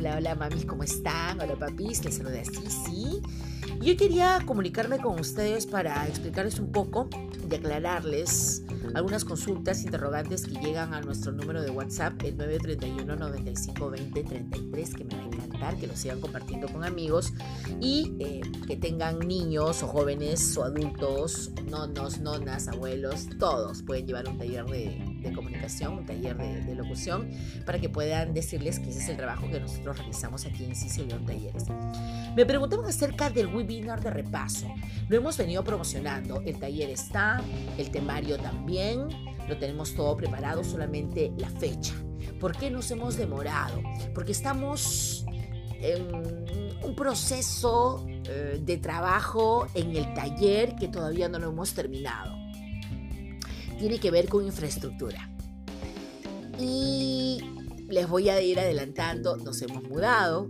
mamis, ¿cómo están? Hola papis, les saluda Cici. Yo quería comunicarme con ustedes para explicarles un poco y aclararles algunas consultas, interrogantes que llegan a nuestro número de WhatsApp, el 931 95 20 33, que me va a encantar que lo sigan compartiendo con amigos y eh, que tengan niños o jóvenes o adultos, nonos, nonas, abuelos, todos pueden llevar un taller de, comunicación, un taller de, locución, para que puedan decirles que ese es el trabajo que nosotros realizamos aquí en León Talleres. Me preguntaban acerca del webinar de repaso. Lo hemos venido promocionando. El taller está, el temario también. Lo tenemos todo preparado, solamente la fecha. ¿Por qué nos hemos demorado? Porque estamos en un proceso eh, de trabajo en el taller que todavía no lo hemos terminado. Tiene que ver con infraestructura. Y les voy a ir adelantando, nos hemos mudado,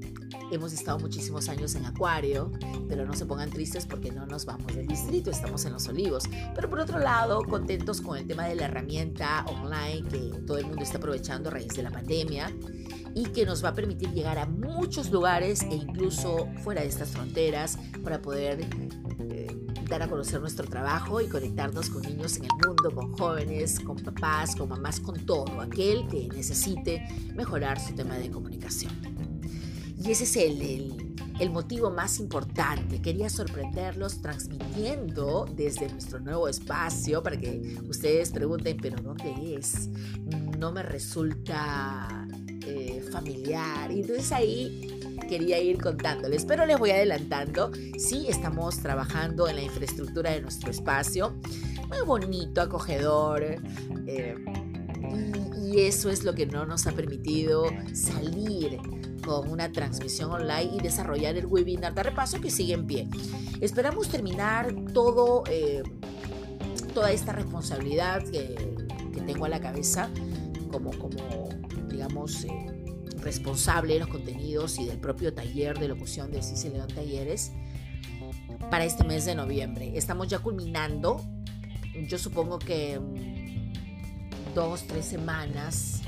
hemos estado muchísimos años en Acuario, pero no se pongan tristes porque no nos vamos del distrito, estamos en Los Olivos. Pero por otro lado, contentos con el tema de la herramienta online que todo el mundo está aprovechando a raíz de la pandemia y que nos va a permitir llegar a muchos lugares e incluso fuera de estas fronteras para poder dar a conocer nuestro trabajo y conectarnos con niños en el mundo, con jóvenes, con papás, con mamás, con todo, aquel que necesite mejorar su tema de comunicación. Y ese es el, el, motivo más importante. Quería sorprenderlos transmitiendo desde nuestro nuevo espacio para que ustedes pregunten, pero ¿dónde es? No me resulta eh, familiar. Y entonces ahí quería ir contándoles, pero les voy adelantando. Sí, estamos trabajando en la infraestructura de nuestro espacio. Muy bonito, acogedor. Eh, y eso es lo que no nos ha permitido salir con una transmisión online y desarrollar el webinar de repaso que sigue en pie. Esperamos terminar todo, eh, toda esta responsabilidad que, tengo a la cabeza como, como digamos, eh, responsable de los contenidos y del propio taller de locución de Cici León Talleres para este mes de noviembre. Estamos ya culminando, yo supongo que mm, dos, tres semanas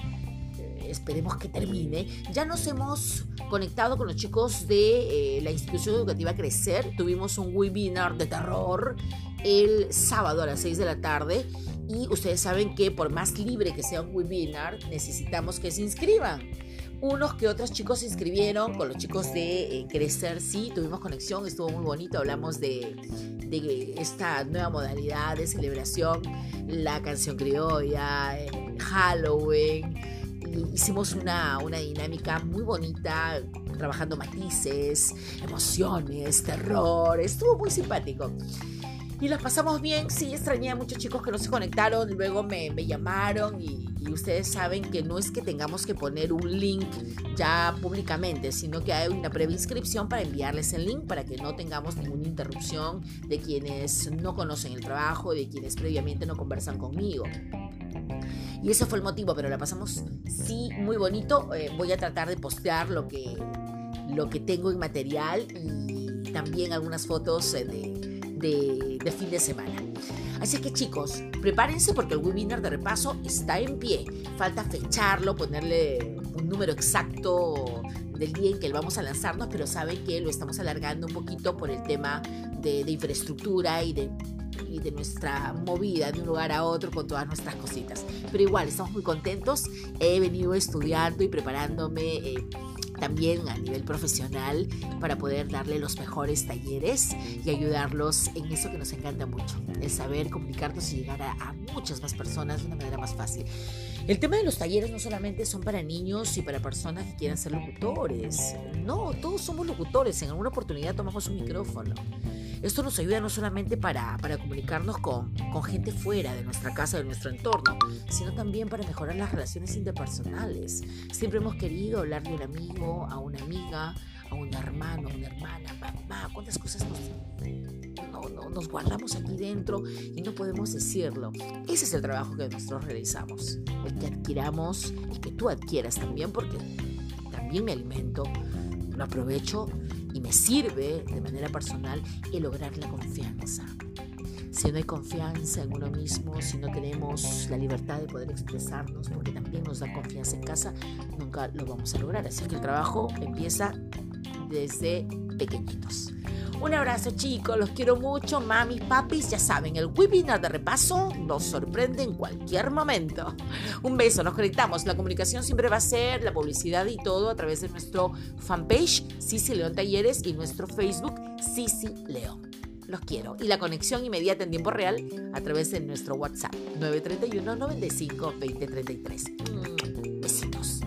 esperemos que termine, ya nos hemos conectado con los chicos de eh, la institución educativa Crecer. Tuvimos un webinar de terror el sábado a las 6 de la tarde y ustedes saben que por más libre que sea un webinar, necesitamos que se inscriban. Unos que otros chicos se inscribieron, con los chicos de eh, Crecer sí, tuvimos conexión, estuvo muy bonito, hablamos de, de esta nueva modalidad de celebración, la canción criolla, Halloween, hicimos una, una dinámica muy bonita, trabajando matices, emociones, terror, estuvo muy simpático. Y las pasamos bien, sí, extrañé a muchos chicos que no se conectaron, luego me, me llamaron y, y, ustedes saben que no es que tengamos que poner un link ya públicamente, sino que hay una previa inscripción para enviarles el link para que no tengamos ninguna interrupción de quienes no conocen el trabajo, de quienes previamente no conversan conmigo. Y ese fue el motivo, pero la pasamos sí muy bonito. Eh, voy a tratar de postear lo que, lo que tengo en material y también algunas fotos eh, de, fin de semana. Así que chicos, prepárense porque el webinar de repaso está en pie. Falta fecharlo, ponerle un número exacto del día en que vamos a lanzarnos, pero saben que lo estamos alargando un poquito por el tema de infraestructura y de y de nuestra movida de un lugar a otro con todas nuestras cositas. Pero igual, estamos muy contentos. He venido estudiando y preparándome. Eh, también a nivel profesional para poder darle los mejores talleres y ayudarlos en eso que nos encanta mucho, el saber comunicarnos y llegar a, a, muchas más personas de una manera más fácil. El tema de los talleres no solamente son para niños y para personas que quieran ser locutores, no, todos somos locutores, en alguna oportunidad tomamos un micrófono. Esto nos ayuda no solamente para, para comunicarnos con, con, gente fuera de nuestra casa, de nuestro entorno, sino también para mejorar las relaciones interpersonales. Siempre hemos querido hablar de un amigo, a una amiga, a un hermano, a una hermana, mamá, cuántas cosas nos, no, no, nos guardamos aquí dentro y no podemos decirlo. Ese es el trabajo que nosotros realizamos, el que adquiramos, el que tú adquieras también, porque también me alimento, lo aprovecho y me sirve de manera personal el lograr la confianza. si no hay confianza en uno mismo, si no tenemos la libertad de poder expresarnos, porque también nos da confianza en casa, nunca lo vamos a lograr. Así que el trabajo empieza desde pequeñitos. Un abrazo chicos, los quiero mucho, mamis, papis, ya saben, el webinar de repaso nos sorprende en cualquier momento. Un beso, nos conectamos, la comunicación siempre va a ser la publicidad y todo a través de nuestro fanpage Sisi León Talleres y nuestro Facebook Sisi León. Los quiero. Y la conexión inmediata en tiempo real a través de nuestro WhatsApp 931 95 2033. Besitos.